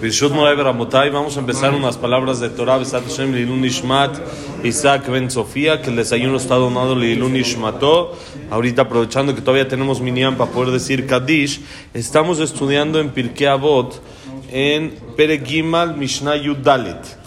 Vamos a empezar unas palabras de Torah, Besat Hashem, Lilun Ishmat, Isaac Ben Sofía, que el desayuno está donado Lilun Ishmato. Ahorita aprovechando que todavía tenemos Minyan para poder decir Kaddish, estamos estudiando en Pirkei Avot, en Peregimal Mishnah Yudalet.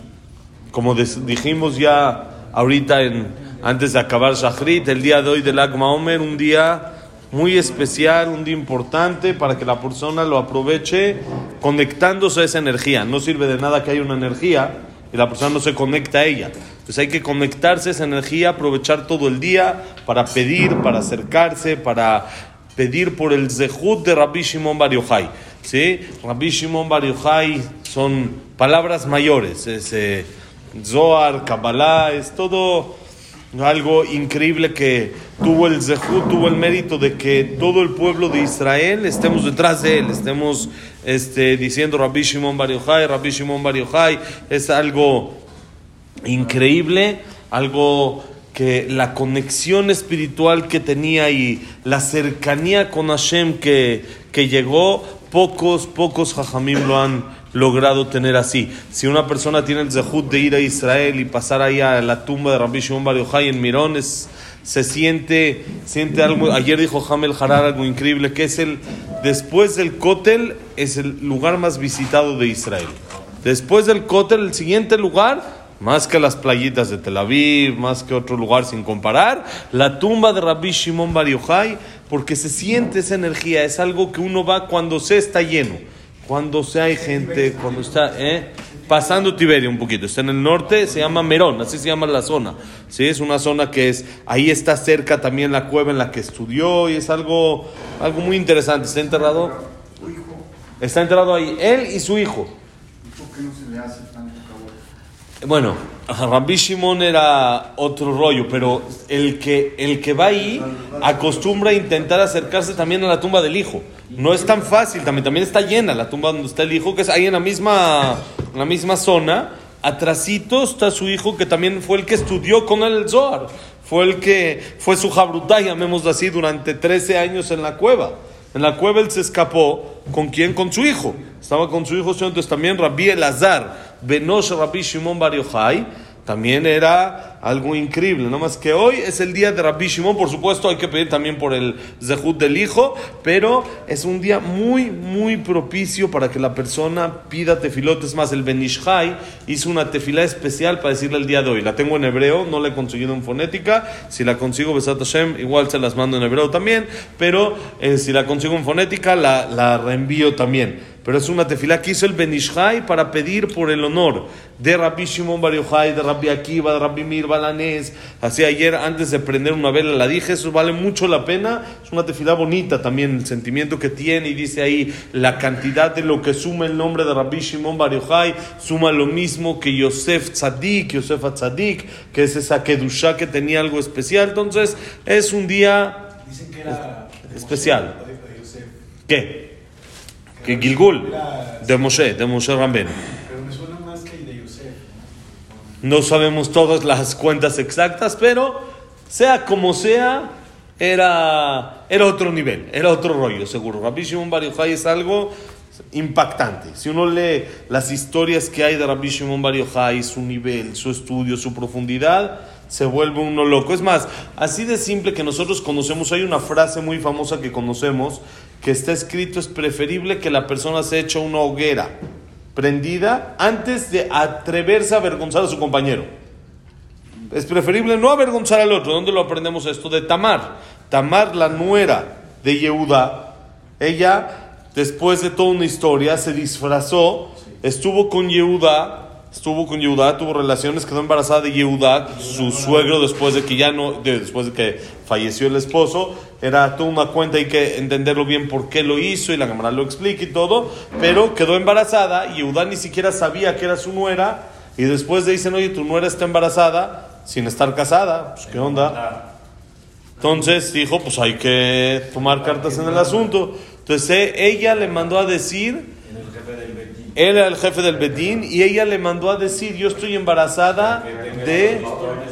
Como dijimos ya ahorita en, antes de acabar Shachrit, el día de hoy del Agma Omer, un día muy especial, un día importante para que la persona lo aproveche conectándose a esa energía. No sirve de nada que haya una energía y la persona no se conecta a ella. Entonces hay que conectarse a esa energía, aprovechar todo el día para pedir, para acercarse, para pedir por el zehut de Rabbi Shimon Bar Yochai. ¿Sí? Rabbi Shimon Bar Yochai son palabras mayores. Es, eh, Zohar, Kabbalah, es todo algo increíble que tuvo el Zehut, tuvo el mérito de que todo el pueblo de Israel estemos detrás de él, estemos este, diciendo Rabbi Shimon Bar Yochai, Rabbi Shimon Bar es algo increíble, algo que la conexión espiritual que tenía y la cercanía con Hashem que, que llegó, pocos, pocos jajamim lo han logrado tener así. Si una persona tiene el zehut de ir a Israel y pasar ahí a la tumba de Rabbi Shimon Bar Yochai en Mirón, se siente, siente algo. Ayer dijo Hamel Harar algo increíble, que es el, después del Kotel, es el lugar más visitado de Israel. Después del Kotel, el siguiente lugar, más que las playitas de Tel Aviv, más que otro lugar sin comparar, la tumba de Rabbi Shimon Bar Yochai, porque se siente esa energía, es algo que uno va cuando se está lleno cuando se hay gente, cuando está ¿eh? pasando Tiberio un poquito, está en el norte, se llama Merón, así se llama la zona. ¿sí? Es una zona que es, ahí está cerca también la cueva en la que estudió y es algo, algo muy interesante. Está enterrado, está enterrado ahí, él y su hijo. ¿Por qué no se le hace Bueno, Rabbi Shimon era otro rollo, pero el que, el que va ahí acostumbra a intentar acercarse también a la tumba del hijo. No es tan fácil, también, también está llena la tumba donde está el hijo, que es ahí en la misma, la misma zona. Atrasito está su hijo, que también fue el que estudió con el Zohar. Fue el que fue su jabrutá, llamémoslo así, durante 13 años en la cueva. En la cueva él se escapó. ¿Con quién? Con su hijo. Estaba con su hijo, entonces también Rabbi Elazar, Benosh Rabbi Shimon Bar Yochai también era algo increíble. No más que hoy es el día de Rabbi Shimon, por supuesto hay que pedir también por el Zehut del hijo, pero es un día muy, muy propicio para que la persona pida tefilotes más. El Benishai hizo una tefilá especial para decirle el día de hoy. La tengo en hebreo, no la he conseguido en fonética. Si la consigo, Besat Hashem, igual se las mando en hebreo también, pero eh, si la consigo en fonética, la, la reenvío también pero es una tefilá que hizo el Benishai para pedir por el honor de Rabbi Shimon Bar Yochai, de Rabbi Akiva, de Rabbi Mir Balanés. Así ayer, antes de prender una vela, la dije, eso vale mucho la pena. Es una tefilá bonita también, el sentimiento que tiene, y dice ahí la cantidad de lo que suma el nombre de Rabbi Shimon Bar Yochai, suma lo mismo que Yosef Tzadik, Yosef Tzadik, que es esa Kedusha que tenía algo especial. Entonces, es un día especial. ¿Qué? Que Gilgul, de Moshe, de Moshe Ramben. Pero me suena más que el de Yosef. No sabemos todas las cuentas exactas, pero sea como sea, era, era otro nivel, era otro rollo, seguro. Rabbi Shimon Bar Yochai es algo impactante. Si uno lee las historias que hay de Rabbi Shimon Bar Yochai, su nivel, su estudio, su profundidad, se vuelve uno loco. Es más, así de simple que nosotros conocemos, hay una frase muy famosa que conocemos que está escrito, es preferible que la persona se eche una hoguera prendida antes de atreverse a avergonzar a su compañero. Es preferible no avergonzar al otro. ¿Dónde lo aprendemos esto? De Tamar. Tamar, la nuera de Yehuda, ella, después de toda una historia, se disfrazó, estuvo con Yehuda estuvo con Yehuda, tuvo relaciones, quedó embarazada de Yehuda, su suegro después de que ya no, después de que falleció el esposo, era toda una cuenta, hay que entenderlo bien por qué lo hizo y la cámara lo explica y todo, pero quedó embarazada y Yehuda ni siquiera sabía que era su nuera y después le dicen, oye, tu nuera está embarazada sin estar casada, pues qué onda. Entonces dijo, pues hay que tomar cartas en el asunto. Entonces eh, ella le mandó a decir él era el jefe del Bedín y ella le mandó a decir, yo estoy embarazada de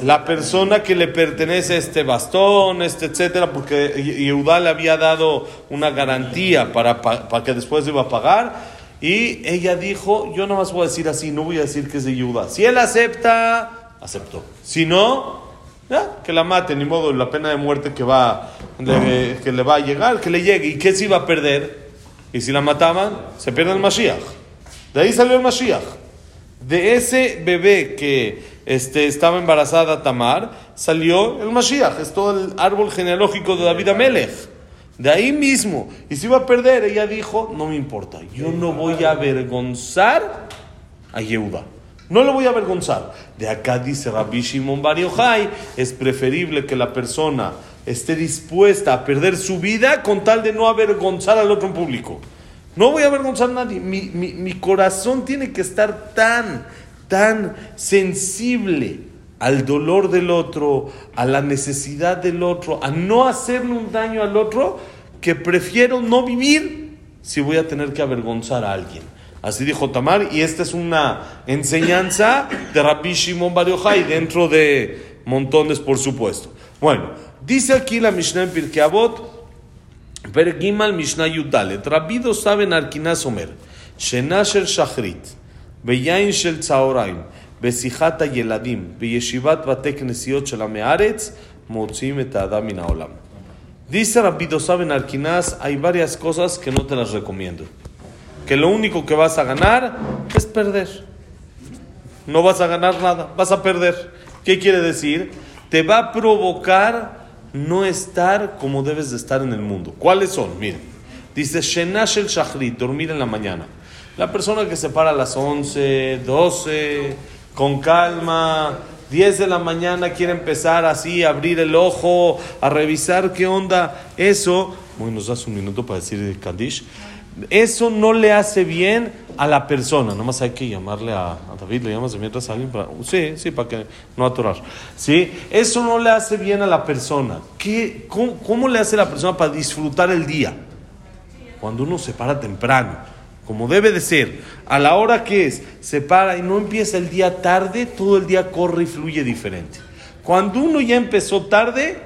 la persona que le pertenece este bastón, este, etcétera, porque Yehudá le había dado una garantía para, para que después iba a pagar. Y ella dijo, yo no más voy a decir así, no voy a decir que es de Yehuda. Si él acepta, aceptó. Si no, que la mate, ni modo, la pena de muerte que, va, le, que le va a llegar, que le llegue. ¿Y qué se iba a perder? Y si la mataban, se pierde el Mashiach. De ahí salió el Mashiach. De ese bebé que este, estaba embarazada Tamar, salió el Mashiach. Es todo el árbol genealógico de David Amelech. De ahí mismo. Y si iba a perder, ella dijo, no me importa, yo no voy a avergonzar a Yehuda. No lo voy a avergonzar. De acá dice Rabbi Shimon Bar Yochai, es preferible que la persona esté dispuesta a perder su vida con tal de no avergonzar al otro en público. No voy a avergonzar a nadie. Mi, mi- mi corazón tiene que estar tan, tan sensible al dolor del otro, a la necesidad del otro, a no hacerle un daño al otro, que prefiero no vivir si voy a tener que avergonzar a alguien. Así dijo Tamar, y esta es una enseñanza de Rabbi Shimon Bar Yochai dentro de montones, por supuesto. Bueno, dice aquí la Mishnah en Per Gimal Mishnah Yudalet. Rabidos saben Arkinaz Omer. Shenasher Shachrit. Beyain Shel Tzaoraim. Besichat Yeladim. Beyeshivat Batek Nesiot Shel Amearetz. Motzim et Adam Olam. Dice Rabidos saben Arkinaz, hay varias cosas que no te las recomiendo. Que lo único que vas a ganar es perder. No vas a ganar nada, vas a perder. ¿Qué quiere decir? Te va a provocar no estar como debes de estar en el mundo. ¿Cuáles son? Miren, dice Shenash el Shachrit, dormir en la mañana. La persona que se para a las 11, 12, con calma, 10 de la mañana quiere empezar así, abrir el ojo, a revisar qué onda. Eso, bueno, nos das un minuto para decir Kaddish. Eso no le hace bien a la persona. Nomás hay que llamarle a, a David, le llamas mientras a alguien para. Sí, sí, para que no atorar. ¿Sí? Eso no le hace bien a la persona. ¿Qué, cómo, cómo le hace la persona para disfrutar el día? Cuando uno se para temprano, como debe de ser, a la hora que es, se para y no empieza el día tarde, todo el día corre y fluye diferente. Cuando uno ya empezó tarde,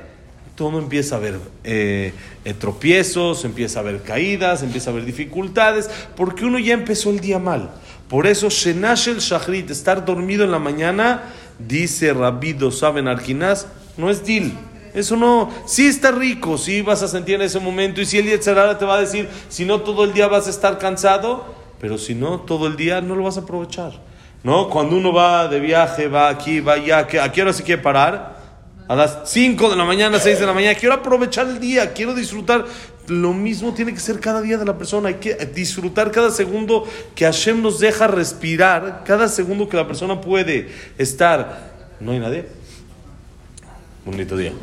todo empieza a haber eh, eh, tropiezos, empieza a haber caídas, empieza a haber dificultades, porque uno ya empezó el día mal. Por eso, Shenash el Shachrit, estar dormido en la mañana, dice Rabbi Dosaben Arginaz, no es dil. Eso no, sí está rico, sí vas a sentir en ese momento, y si el Yetzerara te va a decir, si no todo el día vas a estar cansado, pero si no, todo el día no lo vas a aprovechar. ¿No? Cuando uno va de viaje, va aquí, va allá, ¿a qué- ¿a qué hora se quiere parar? A las 5 de la mañana, 6 de la mañana. Quiero aprovechar el día, quiero disfrutar. Lo mismo tiene que ser cada día de la persona. Hay que disfrutar cada segundo que Hashem nos deja respirar. Cada segundo que la persona puede estar. ¿No hay nadie? Bonito día.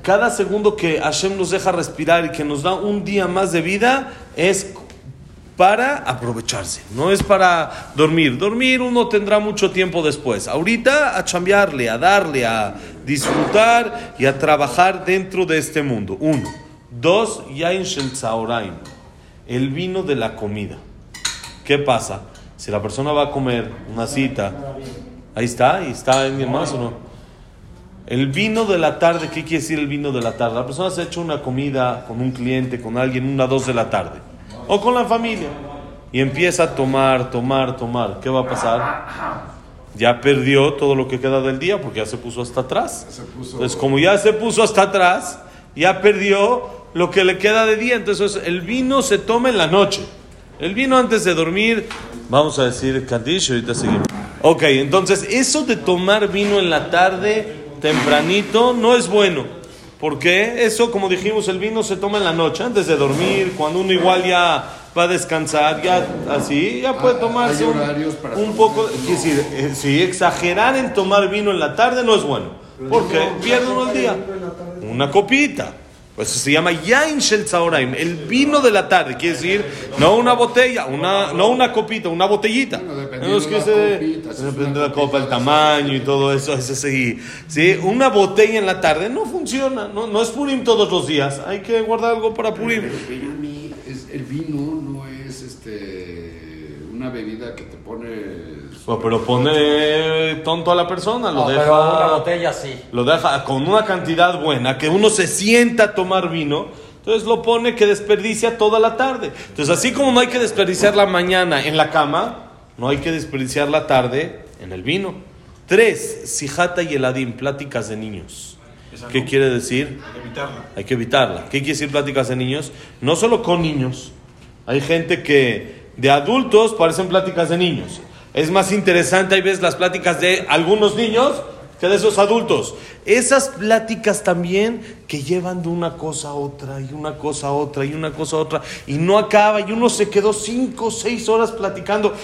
Cada segundo que Hashem nos deja respirar y que nos da un día más de vida es para aprovecharse, no es para dormir. Dormir uno tendrá mucho tiempo después. Ahorita a chambearle, a darle, a disfrutar y a trabajar dentro de este mundo. Uno. Dos, Yain Shel Tzaoraim, el vino de la comida. ¿Qué pasa? Si la persona va a comer una cita, ahí está, y está alguien más o no. El vino de la tarde, ¿qué quiere decir el vino de la tarde? La persona se ha hecho una comida con un cliente, con alguien, una, dos de la tarde. O con la familia. Y empieza a tomar, tomar, tomar. ¿Qué va a pasar? Ya perdió todo lo que queda del día porque ya se puso hasta atrás. Entonces, como ya se puso hasta atrás, ya perdió lo que le queda de día. Entonces, el vino se toma en la noche. El vino antes de dormir, vamos a decir Kaddish, ahorita seguimos. Ok, entonces, eso de tomar vino en la tarde, tempranito, no es bueno. Porque eso, como dijimos, el vino se toma en la noche, antes de dormir, cuando uno igual ya va a descansar, ya así, ya puede Ah, tomarse hay un, un poco. quiere decir, eh, sí, exagerar en tomar vino en la tarde no es bueno. Porque pierde uno el día. Una copita. Pues se llama Yain Shel Tzaoraim, el vino de la tarde, quiere decir, no una botella, una, no una copita, una botellita. Dependiendo Es que se- es depende de la copa, el tamaño y todo eso, eso sí. Sí, una botella en la tarde no funciona, no, no es Purim todos los días, hay que guardar algo para Purim. Es- el vino no es este una bebida que te pone Pues, pero pone tonto a la persona, lo No, deja. pero una botella sí. Lo deja con una cantidad buena, que uno se sienta a tomar vino, Entonces lo pone que desperdicia toda la tarde. Entonces así como no hay que desperdiciar la mañana en la cama, no hay que desperdiciar la tarde en el vino. Tres, sijata y eladim, pláticas de niños. ¿Qué quiere decir? Hay que evitarla. Hay que evitarla. ¿Qué quiere decir pláticas de niños? No solo con niños. Hay gente que de adultos parecen pláticas de niños. Es más interesante, hay veces, las pláticas de algunos niños que de esos adultos. Esas pláticas también que llevan de una cosa a otra y una cosa a otra y una cosa a otra y no acaba y uno se quedó cinco o seis horas platicando.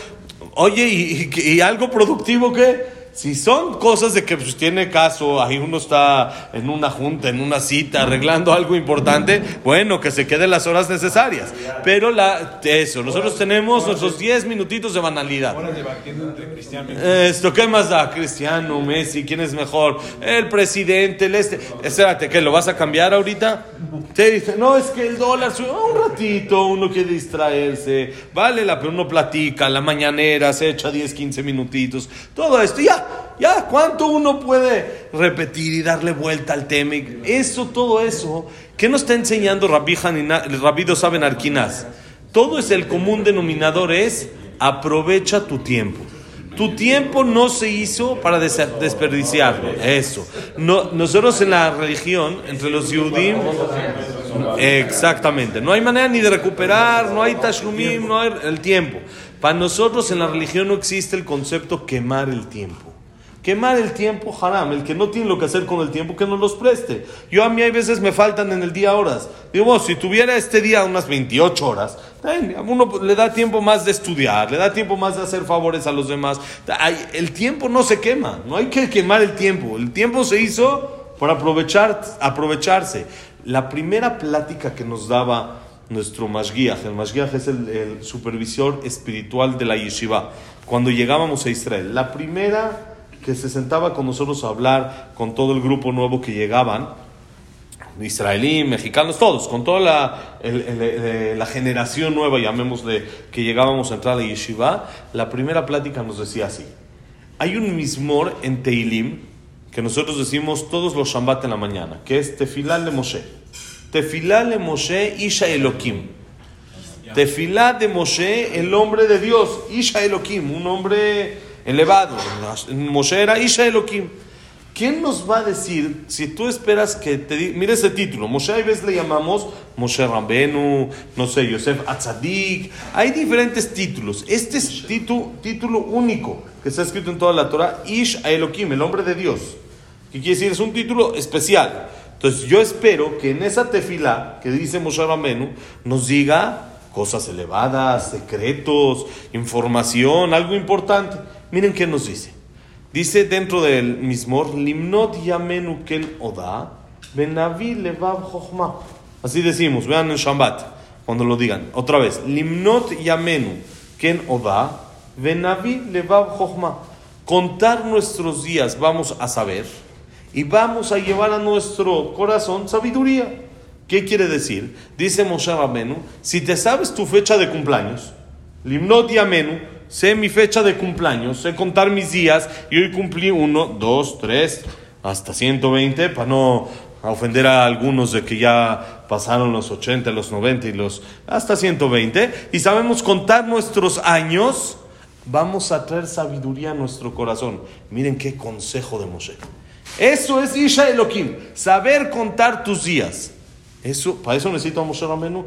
Oye, ¿y, y- algo productivo qué? Si son cosas de que pues, tiene caso, ahí uno está en una junta, en una cita, arreglando algo importante, bueno, que se queden las horas necesarias. Pero la, eso, nosotros tenemos nuestros 10 minutitos de banalidad. Esto, ¿qué más da? Cristiano, Messi, ¿quién es mejor? El presidente, el este. Espérate, ¿qué? ¿Lo vas a cambiar ahorita? Te dice, no, es que el dólar Ah, un ratito, uno quiere distraerse. Vale la pena, uno platica, la mañanera, se echa 10, 15 minutitos. Todo esto, ya, ya, ¿cuánto uno puede repetir y darle vuelta al tema? Eso, todo eso, ¿qué nos está enseñando Rabbi Hanina, Rabido Saben Arquinaz? Todo es el común denominador, es aprovecha tu tiempo. Tu tiempo no se hizo para des- desperdiciarlo. Eso. No, nosotros en la religión, entre los Yudim, exactamente. No hay manera ni de recuperar, no hay tashlumim, no hay el tiempo. Para nosotros en la religión no existe el concepto quemar el tiempo. Quemar el tiempo, haram. El que no tiene lo que hacer con el tiempo, que no los preste. Yo a mí hay veces me faltan en el día horas. Digo, bueno, si tuviera este día unas 28 horas, uno le da tiempo más de estudiar, le da tiempo más de hacer favores a los demás. El tiempo no se quema, no hay que quemar el tiempo. El tiempo se hizo para aprovechar, aprovecharse. La primera plática que nos daba nuestro Mashgiach, el Mashgiach es el, el supervisor espiritual de la yeshiva, cuando llegábamos a Israel. La primera que se sentaba con nosotros a hablar con todo el grupo nuevo que llegaban, israelí, mexicanos, todos, con toda la, el- el- el- la generación nueva, llamémosle, que llegábamos a entrar a yeshiva, la primera plática nos decía así. Hay un mismor en Teilim que nosotros decimos todos los Shabbat en la mañana, que es Tefilá de Moshe. Tefilá de Moshe Isha Elohim. Tefilá de Moshe, el hombre de Dios, Isha Elohim, un hombre elevado. Moshe era Isha Elohim. ¿Quién nos va a decir si tú esperas que te diga, mira ese título, Moshe a veces le llamamos Moshe Rambenu, no sé, Yosef Atzadik, hay diferentes títulos. Este es título, título único que está escrito en toda la Torah, Ish Elohim, el hombre de Dios. ¿Qué quiere decir? Es un título especial. Entonces yo espero que en esa tefila que dice Moshe Rambenu nos diga cosas elevadas, secretos, información, algo importante. Miren qué nos dice. Dice dentro del mismor, Limnot Yamenu Ken Oda, Benavi Levav Chochma. Así decimos, vean en Shabbat, cuando lo digan. Otra vez, Limnot Yamenu Ken Oda, Benavi Levav Chochma. Contar nuestros días vamos a saber y vamos a llevar a nuestro corazón sabiduría. ¿Qué quiere decir? Dice Moshe Rabenu, si te sabes tu fecha de cumpleaños, Limnot Yamenu, sé mi fecha de cumpleaños, sé contar mis días y hoy cumplí uno, dos, tres, hasta 120 para no ofender a algunos de que ya pasaron los 80, los 90 y los hasta 120 y sabemos contar nuestros años, vamos a traer sabiduría a nuestro corazón. Miren qué consejo de Moshe. Eso es Isha Elohim, saber contar tus días. Eso, para eso necesito a Moshe Rabenu.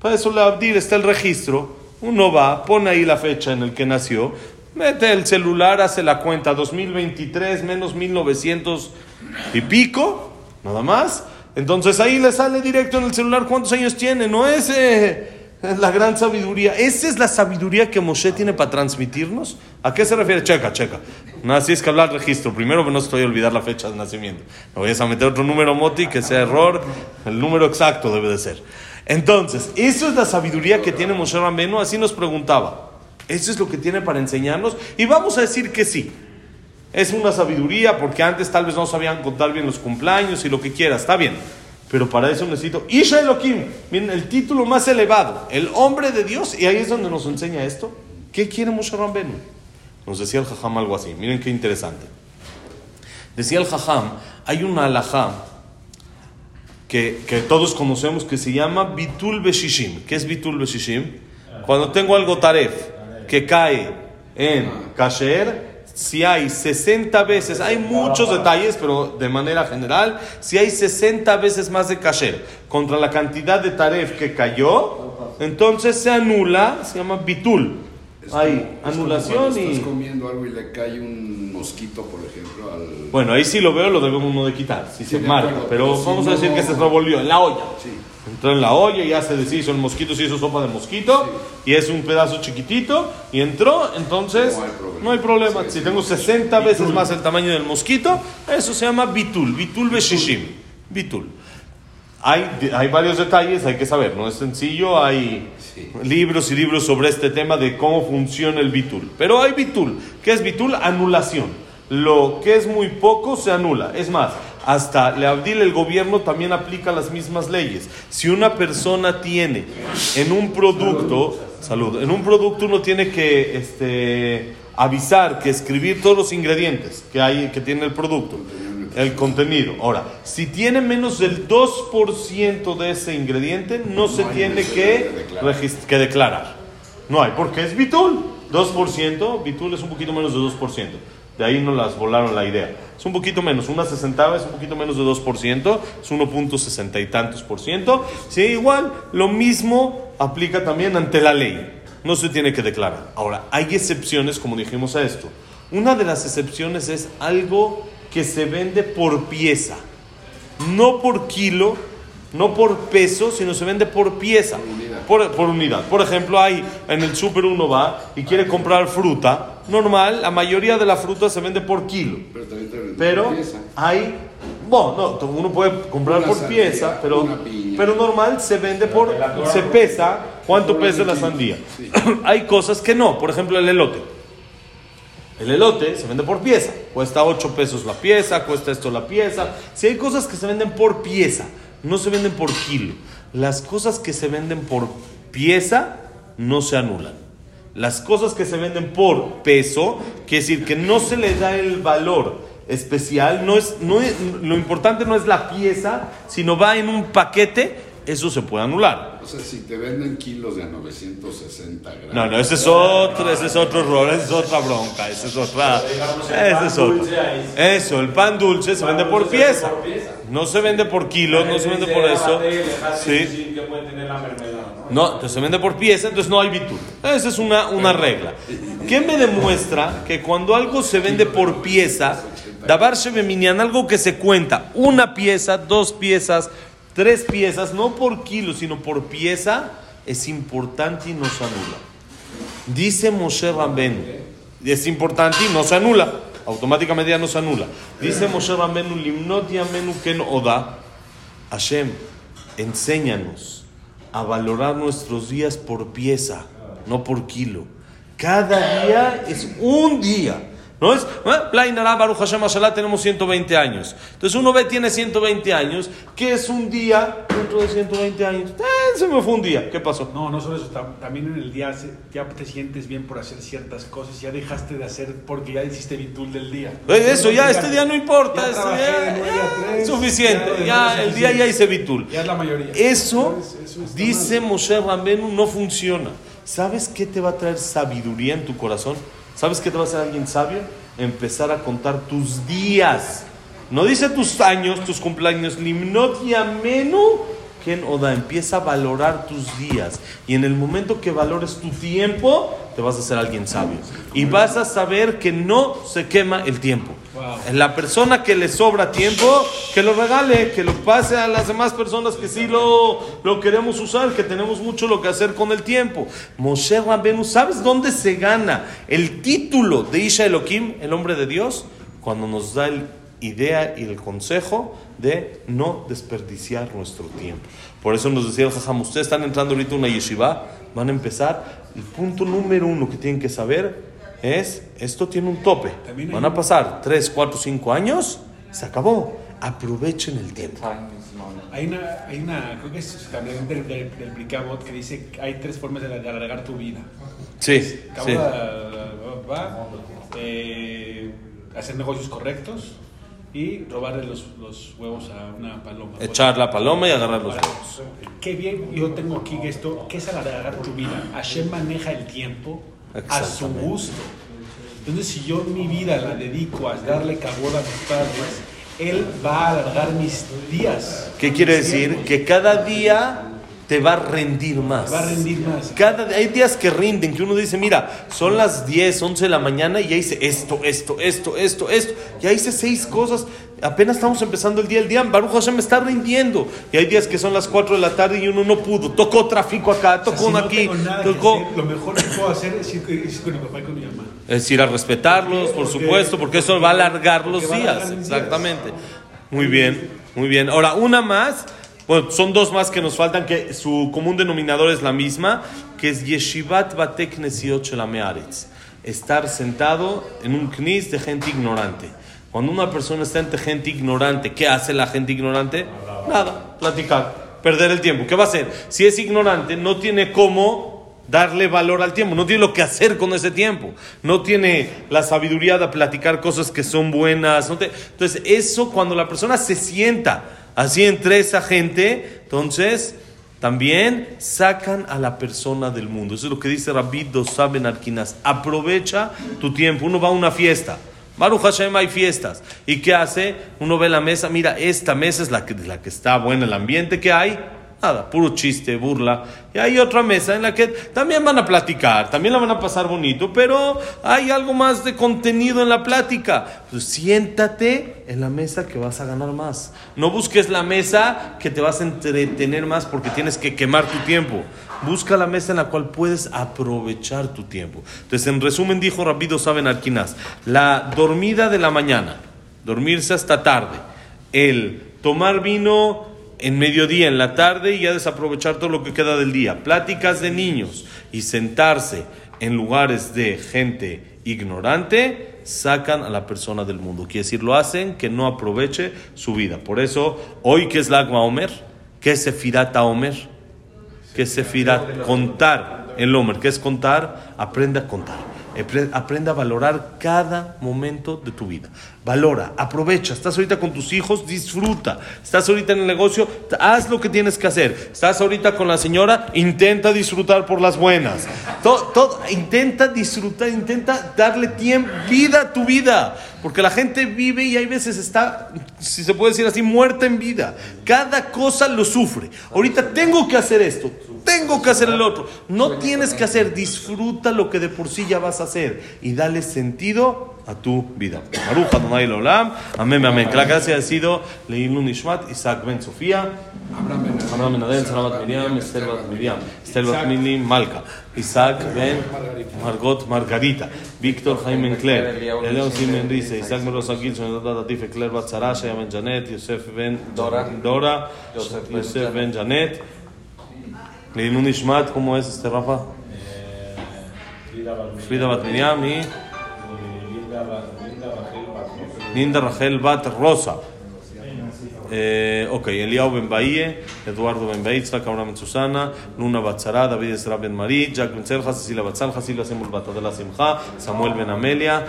Para eso le abdir está el registro. Uno va, pone ahí la fecha en el que nació, mete el celular, hace la cuenta 2023 menos 1900 y pico, nada más. Entonces ahí le sale directo en el celular cuántos años tiene. No es la gran sabiduría. Esa es la sabiduría que Moshe tiene para transmitirnos. ¿A qué se refiere? Checa, checa. No, así es que hablar registro. Primero no estoy a olvidar la fecha de nacimiento. No vayas a meter otro número moti que sea error. El número exacto debe de ser. Entonces, eso es la sabiduría que tiene Moshe Rambenu. Así nos preguntaba. Eso es lo que tiene para enseñarnos. Y vamos a decir que sí. Es una sabiduría porque antes tal vez no sabían contar bien los cumpleaños y lo que quiera. Está bien. Pero para eso necesito Isha Elohim. Miren, el título más elevado. El hombre de Dios. Y ahí es donde nos enseña esto. ¿Qué quiere Moshe Rambenu? Nos decía el Jajam algo así. Miren qué interesante. Decía el Jajam, hay una alajá que, que todos conocemos que se llama Bitul Beshishim. ¿Qué es Bitul Beshishim? Cuando tengo algo taref que cae en kasher, si hay 60 veces, hay muchos detalles, pero de manera general, si hay 60 veces más de kasher contra la cantidad de taref que cayó, entonces se anula, se llama bitul. Hay como- es como anulación y... Estás comiendo algo y le cae un mosquito, por ejemplo, al. Bueno, ahí sí lo veo, lo debemos uno de quitar, si Sí, se marca, acuerdo, pero pero si vamos a decir que se revolvió en la olla. Sí. Entró en la olla y ya se deshizo el mosquito, se hizo sopa de mosquito y es un pedazo chiquitito y entró, entonces No hay problema. no hay problema. Sí, si sí. tengo 60 veces más el tamaño del mosquito, eso se llama bitul, bitul beshishim, bitul. Hay, hay varios detalles, hay que saber, no es sencillo, hay Sí. libros y libros sobre este tema de cómo funciona el bitul. Pero hay bitul, ¿qué es bitul? Anulación. Lo que es muy poco se anula. Es más, hasta le Abdil el gobierno también aplica las mismas leyes. Si una persona tiene en un producto, salud, en un producto uno tiene que este, avisar, que escribir todos los ingredientes que hay, que tiene el producto. El contenido. Ahora, si tiene menos del 2% de ese ingrediente, no se tiene que, de declarar. que declarar. No hay, porque es Bitul. 2%, Bitul es un poquito menos de 2%. De ahí no las volaron la idea. Es un poquito menos, una sesentava es un poquito menos de 2%, es 1.60 y tantos por ciento. Sí, igual, lo mismo aplica también ante la ley. No se tiene que declarar. Ahora, hay excepciones, como dijimos a esto. Una de las excepciones es algo que se vende por pieza, no por kilo, no por peso, sino se vende por pieza, unidad. por, por unidad. Por ejemplo, hay en el súper uno va y quiere comprar fruta, normal, la mayoría de la fruta se vende por kilo. Pero también te venden Pero por pieza. hay, bueno, no, uno puede comprar Una por sandía, pieza, pero, pero normal se vende por, se pesa, cuánto pesa la sandía. Sí. hay cosas que no, por ejemplo el elote. El elote se vende por pieza, cuesta 8 pesos la pieza, cuesta esto la pieza. Si hay cosas que se venden por pieza, no se venden por kilo. Las cosas que se venden por pieza no se anulan. Las cosas que se venden por peso, quiere decir que no se le da el valor especial, no es, no es- lo importante no es la pieza, sino va en un paquete, eso se puede anular. O sea, si te venden kilos de a 960 gramos. No, no, ese es otro, ese es otro error, esa es otra bronca, esa es otra, ese es otro. Eso, el pan dulce se vende por pieza, no se vende por kilo, no se vende por eso. Sí. ¿no? Entonces se vende por pieza, entonces no hay bitul. Esa es una, una regla. ¿Qué me demuestra que cuando algo se vende por pieza, Dabar Shebeminian, algo que se cuenta, una pieza, dos piezas, tres piezas, no por kilo, sino por pieza, es importante y no se anula. Dice Moshe Rambenu, es importante y no se anula, automáticamente ya no se anula. Dice Moshe Rambenu, Limnot Yamenu Ken Oda, Hashem, enséñanos a valorar nuestros días por pieza, no por kilo. Cada día es un día. ¿No es? ¿Eh? Baruch Hashem tenemos 120 años. Entonces uno ve, tiene 120 años. ¿Qué es un día dentro de 120 años? Eh, se me fue un día. ¿Qué pasó? No, no solo eso, tam- también en el día ya te sientes bien por hacer ciertas cosas, ya dejaste de hacer porque ya hiciste bitul del día. Eh, Eso ya, este día no importa. Ya este día- ya, suficiente. ya- el día ya hice bitul. Ya es la mayoría. Eso, dice Moshe Rambenu, no funciona. ¿Sabes qué te va a traer sabiduría en tu corazón? ¿Sabes qué te va a hacer alguien sabio? Empezar a contar tus días. No dice tus años, tus cumpleaños. Limnot yamenu ken oda. Empieza a valorar tus días. Y en el momento que valores tu tiempo, te vas a hacer alguien sabio. Y vas a saber que no se quema el tiempo. Wow. La persona que le sobra tiempo, que lo regale, que lo pase a las demás personas que sí lo, lo queremos usar, que tenemos mucho lo que hacer con el tiempo. Moshe Rabenu, ¿sabes dónde se gana el título de Isha Elohim, el hombre de Dios? Cuando nos da la idea y el consejo de no desperdiciar nuestro tiempo. Por eso nos decía el Jajam, ustedes están entrando ahorita una yeshiva, van a empezar, el punto número uno que tienen que saber es, esto tiene un tope. Van a pasar 3, 4, 5 años, se acabó. Aprovechen el tiempo. Hay una, hay una, creo que es también del, del, del Bricabot que dice que hay tres formas de, de alargar tu vida. Sí, sí. Va, eh, hacer negocios correctos y robarle los, los huevos a una paloma. Echar la paloma y agarrar los Ahora, huevos. Qué bien, yo tengo aquí esto, que es alargar tu vida. Hashem maneja el tiempo a su gusto. Entonces, si yo mi vida la dedico a darle cabor a mis padres, Él va a alargar mis días. ¿Qué quiere decir? Que cada día te va a rendir más. Va a rendir más. Cada, hay días que rinden, que uno dice, mira, son las 10, 11 de la mañana y ya hice esto, esto, esto, esto, esto. Ya hice seis cosas. Apenas estamos empezando el día. El día, Baruch Hashem me está rindiendo. Y hay días que son las 4 de la tarde y uno no pudo. Tocó tráfico acá, O sea, tocó si uno no aquí. Tocó. hacer, lo mejor que puedo hacer es ir, es ir con mi papá y con mi mamá. Es ir a respetarlos, por Porque- supuesto, porque eso va a alargar los días. alargar mis días. Exactamente. Muy bien, muy bien. Ahora, una más. Bueno, son dos más que nos faltan, que su común denominador es la misma, que es Yeshivat Batek Nesiot Shelame Aretz. Estar sentado en un knis de gente ignorante. Cuando una persona está entre gente ignorante, ¿qué hace la gente ignorante? Nada, platicar, perder el tiempo. ¿Qué va a hacer? Si es ignorante, no tiene cómo darle valor al tiempo, no tiene lo que hacer con ese tiempo, no tiene la sabiduría de platicar cosas que son buenas. Entonces, eso cuando la persona se sienta así entre esa gente, entonces también sacan a la persona del mundo. Eso es lo que dice Rabbi Dosaben Arquinas. Aprovecha tu tiempo. Uno va a una fiesta. Baruch Hashem hay fiestas. ¿Y qué hace? Uno ve la mesa, mira, esta mesa es la que, la que está buena, el ambiente que hay. Nada, puro chiste, burla. Y hay otra mesa en la que también van a platicar, también la van a pasar bonito, pero hay algo más de contenido en la plática. Pues siéntate en la mesa que vas a ganar más. No busques la mesa que te vas a entretener más porque tienes que quemar tu tiempo. Busca la mesa en la cual puedes aprovechar tu tiempo. Entonces, en resumen, dijo Rapido Saben Arquinas, la dormida de la mañana, dormirse hasta tarde, el tomar vino en mediodía, en la tarde y ya desaprovechar todo lo que queda del día, pláticas de niños y sentarse en lugares de gente ignorante, sacan a la persona del mundo. Quiere decir, lo hacen que no aproveche su vida. Por eso, hoy que es la Agma Omer, que es Sefirata Omer, que es Sefirat, contar el Omer, que es contar, aprende a contar. Apre- Aprende a valorar cada momento de tu vida. Valora, aprovecha. Estás ahorita con tus hijos, disfruta. Estás ahorita en el negocio, haz lo que tienes que hacer. Estás ahorita con la señora, intenta disfrutar por las buenas. Todo, todo- intenta disfrutar, intenta darle tiempo, vida a tu vida. Porque la gente vive y hay veces está, si se puede decir así, muerta en vida. Cada cosa lo sufre. Ahorita tengo que hacer esto, tengo que hacer el otro. No tienes que hacer, disfruta lo que de por sí ya vas a hacer y dale sentido a tu vida. Baruch Adonai Olam, amén, amén. Que la gracia ha sido Leilun Ishmat, Isaac Ben Sofía, Abraham Ben Ben Adel, Salamat Miriam, Esther Bat Miriam, Esther Bat Mili Malka, Isaac Ben Margot Margarita, Víctor Jaime Encler, León Simen Rice, Isaac Merosa Gilson, Edoda Datif, Claire Bat Sarah, Shaya Ben Janet, Yosef Ben Dora. Dora, Yosef Ben Ben Janet, Leilun Ishmat, ¿cómo es este Rafa? Frida Bat Miriam y Linda Rachel Bat Rosa. Eh, ok, Eliao Ben Bahie, Eduardo Ben Bahie, Tzlak Abraham Ben Susana, Luna Bat Sara, David Ezra Ben Marí, Jack Ben Serja, Cecilia Bat Salja, Silvia Semul Bat Adela Simcha, Samuel Ben Amelia.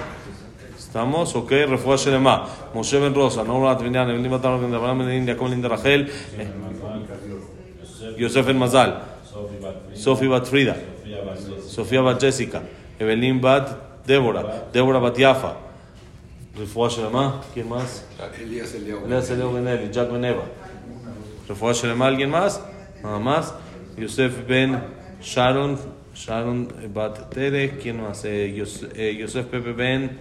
¿Estamos? Ok, Refuah Shelema, Moshe Ben Rosa, Nora Evelyn Bat Abraham Ben Abraham Ben India, como Linda Rachel, eh, Yosef Ben Mazal, Sofi Bat Frida, Sofía Bat Jessica, Evelyn Bat Débora, Débora Bat Yafa, Refuah Shelema, ¿quién más? Elías Eliao. Elías Eliao Ben Eli, Jack Ben Eva. Refuah Shelema, ¿alguien más? Nada más. Yosef Ben Sharon, Sharon Bat Tere, ¿quién más? Eh, eh, Yosef Pepe Ben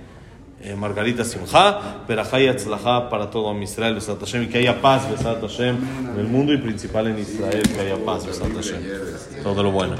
eh, Margarita Simcha, Berajá y Atzlajá para todo Israel, Besat Hashem, y que haya paz, Besat Hashem, en el mundo y principal en Israel, que haya paz, Besat Hashem. Todo lo bueno.